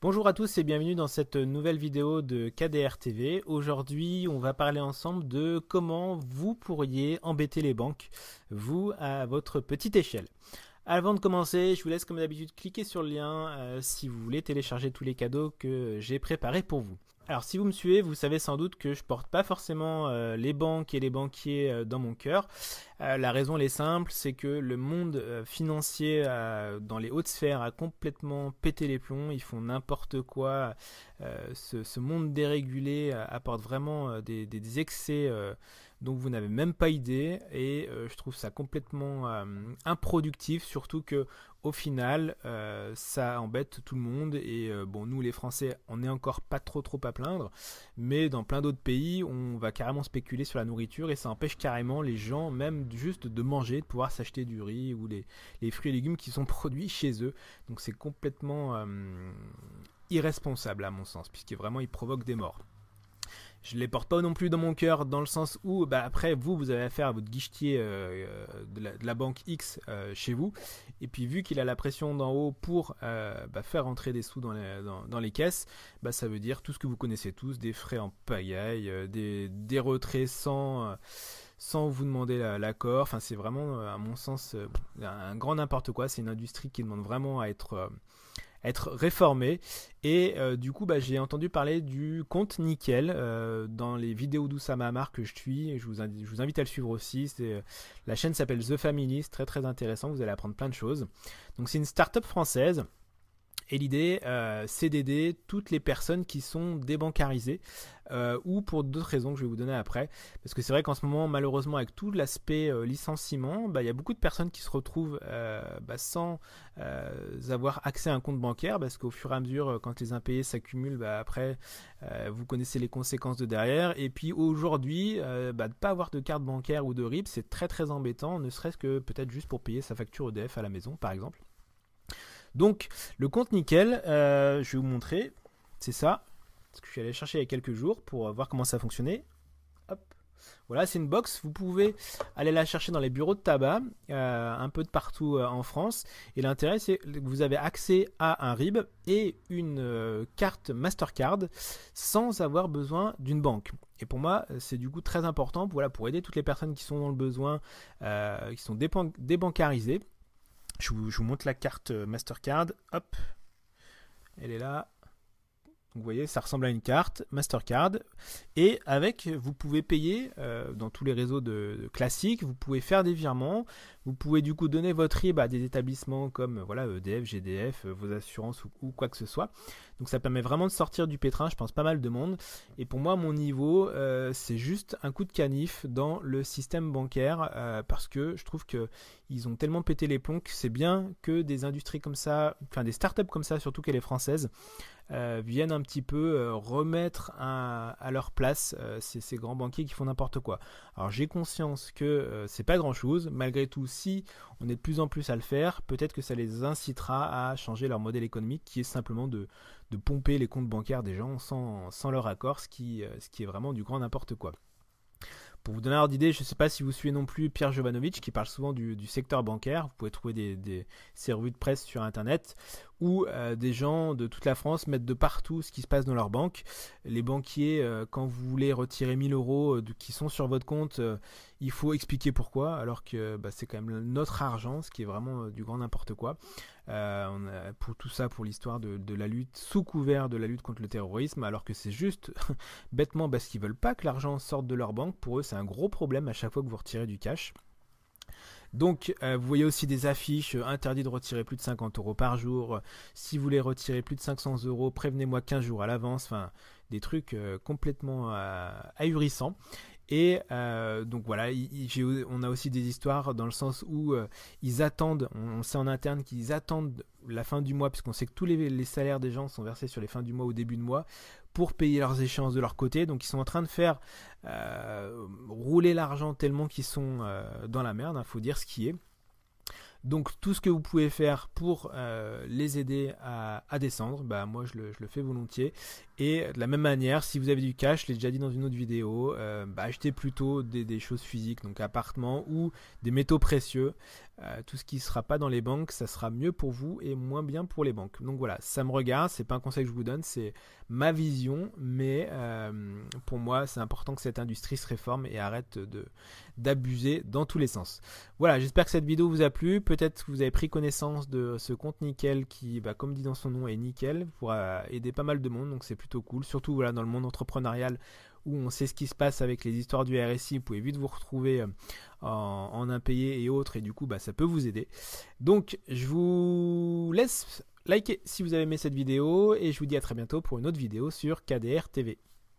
Bonjour à tous et bienvenue dans cette nouvelle vidéo de KDR TV. Aujourd'hui, on va parler ensemble de comment vous pourriez embêter les banques, vous, à votre petite échelle. Avant de commencer, je vous laisse comme d'habitude cliquer sur le lien euh, si vous voulez télécharger tous les cadeaux que j'ai préparés pour vous. Alors si vous me suivez, vous savez sans doute que je porte pas forcément euh, les banques et les banquiers euh, dans mon cœur. Euh, la raison elle est simple, c'est que le monde financier dans les hautes sphères a complètement pété les plombs. Ils font n'importe quoi. Ce, monde dérégulé apporte vraiment des, des excès dont vous n'avez même pas idée et je trouve ça complètement improductif, surtout que au final, euh, ça embête tout le monde et euh, bon, nous les Français, on n'est encore pas trop trop à plaindre, mais dans plein d'autres pays, on va carrément spéculer sur la nourriture et ça empêche carrément les gens, même juste de manger, de pouvoir s'acheter du riz ou les, fruits et légumes qui sont produits chez eux. Donc c'est complètement euh, irresponsable à mon sens, puisque vraiment il provoque des morts je les porte pas non plus dans mon cœur, dans le sens où, bah, après, vous, vous avez affaire à votre guichetier euh, euh, de, la, banque X euh, chez vous, et puis vu qu'il a la pression d'en haut pour bah, faire entrer des sous dans les, dans, les caisses, bah, ça veut dire tout ce que vous connaissez tous, des frais en pagaille, des, des retraits sans sans vous demander l'accord. Enfin, c'est vraiment, à mon sens, un grand n'importe quoi. C'est une industrie qui demande vraiment à être être réformé. Et euh, du coup, bah, j'ai entendu parler du compte Nickel euh, dans les vidéos d'Oussama Amar que je suis. Je vous, je vous invite à le suivre aussi. Euh, la chaîne s'appelle The Family, c'est très très intéressant. Vous allez apprendre plein de choses. Donc c'est une start-up française et l'idée, euh, c'est d'aider toutes les personnes qui sont débancarisées euh, ou pour d'autres raisons que je vais vous donner après. Parce que c'est vrai qu'en ce moment, malheureusement, avec tout l'aspect euh, licenciement, bah, il y a beaucoup de personnes qui se retrouvent bah, sans avoir accès à un compte bancaire parce qu'au fur et à mesure, quand les impayés s'accumulent, bah, après, vous connaissez les conséquences de derrière. Et puis aujourd'hui, de ne pas avoir de carte bancaire ou de RIP, c'est très très embêtant, ne serait-ce que peut-être juste pour payer sa facture EDF à la maison, par exemple. Donc le compte nickel, euh, je vais vous montrer, c'est ça, ce que je suis allé chercher il y a quelques jours pour voir comment ça fonctionnait. Hop. Voilà, c'est une box. Vous pouvez aller la chercher dans les bureaux de tabac, euh, un peu de partout euh, en France. Et l'intérêt, c'est que vous avez accès à un RIB et une carte Mastercard sans avoir besoin d'une banque. Et pour moi, c'est du coup très important voilà, pour aider toutes les personnes qui sont dans le besoin, qui sont débancarisées. Je vous, montre la carte euh, Mastercard. Hop. Elle est là. Vous voyez, ça ressemble à une carte Mastercard. Et avec, vous pouvez payer euh, dans tous les réseaux classiques. Vous pouvez faire des virements. Vous pouvez du coup donner votre RIB à des établissements comme voilà EDF, GDF, euh, vos assurances ou, quoi que ce soit. Donc ça permet vraiment de sortir du pétrin, je pense pas mal de monde. Et pour moi, mon niveau, c'est juste un coup de canif dans le système bancaire parce que je trouve que ils ont tellement pété les plombs que c'est bien que des industries comme ça, enfin des startups comme ça, surtout qu'elle est française, euh, viennent un petit peu euh, remettre à, leur place euh, ces, grands banquiers qui font n'importe quoi. Alors j'ai conscience que c'est pas grand chose, malgré tout, si on est de plus en plus à le faire, peut-être que ça les incitera à changer leur modèle économique qui est simplement de, pomper les comptes bancaires des gens sans, sans leur accord, ce qui est vraiment du grand n'importe quoi. Pour vous donner un ordre d'idée, je ne sais pas si vous suivez non plus Pierre Jovanovic qui parle souvent du, secteur bancaire. Vous pouvez trouver des, des, ses revues de presse sur internet où euh, des gens de toute la France mettent de partout ce qui se passe dans leur banque. Les banquiers, euh, quand vous voulez retirer 1000 euros euh, qui sont sur votre compte, il faut expliquer pourquoi, alors que bah, c'est quand même notre argent, ce qui est vraiment du grand n'importe quoi. On pour tout ça, pour l'histoire de, la lutte, sous couvert de la lutte contre le terrorisme, alors que c'est juste bêtement parce qu'ils veulent pas que l'argent sorte de leur banque. Pour eux, c'est un gros problème à chaque fois que vous retirez du cash. Donc, euh, vous voyez aussi des affiches euh, interdit de retirer plus de 50 euros par jour. Si vous voulez retirer plus de 500 euros, prévenez-moi 15 jours à l'avance. Enfin, des trucs euh, complètement ahurissants. Et donc voilà, on a aussi des histoires dans le sens où ils attendent, on, sait en interne qu'ils attendent la fin du mois, puisqu'on sait que tous les, salaires des gens sont versés sur les fins du mois au début de mois, pour payer leurs échéances de leur côté. Donc ils sont en train de faire euh, rouler l'argent tellement qu'ils sont euh, dans la merde, il hein, faut dire ce qui est. Donc tout ce que vous pouvez faire pour euh, les aider à, descendre, bah moi je le, fais volontiers. Et de la même manière, si vous avez du cash, je l'ai déjà dit dans une autre vidéo, bah, achetez plutôt des, choses physiques, donc appartements ou des métaux précieux. euh, tout ce qui ne sera pas dans les banques, ça sera mieux pour vous et moins bien pour les banques. Donc voilà, ça me regarde, c'est pas un conseil que je vous donne, c'est ma vision, mais euh, pour moi, c'est important que cette industrie se réforme et arrête d'abuser dans tous les sens. Voilà, j'espère que cette vidéo vous a plu. Peut-être que vous avez pris connaissance de ce compte nickel qui, bah, comme dit dans son nom, est nickel, pourra aider pas mal de monde, donc c'est plutôt cool. Surtout voilà dans le monde entrepreneurial où on sait ce qui se passe avec les histoires du RSI, vous pouvez vite vous retrouver euh, en, impayé et autres, et du coup, bah, ça peut vous aider. Donc, je vous laisse liker si vous avez aimé cette vidéo, et je vous dis à très bientôt pour une autre vidéo sur KDR TV.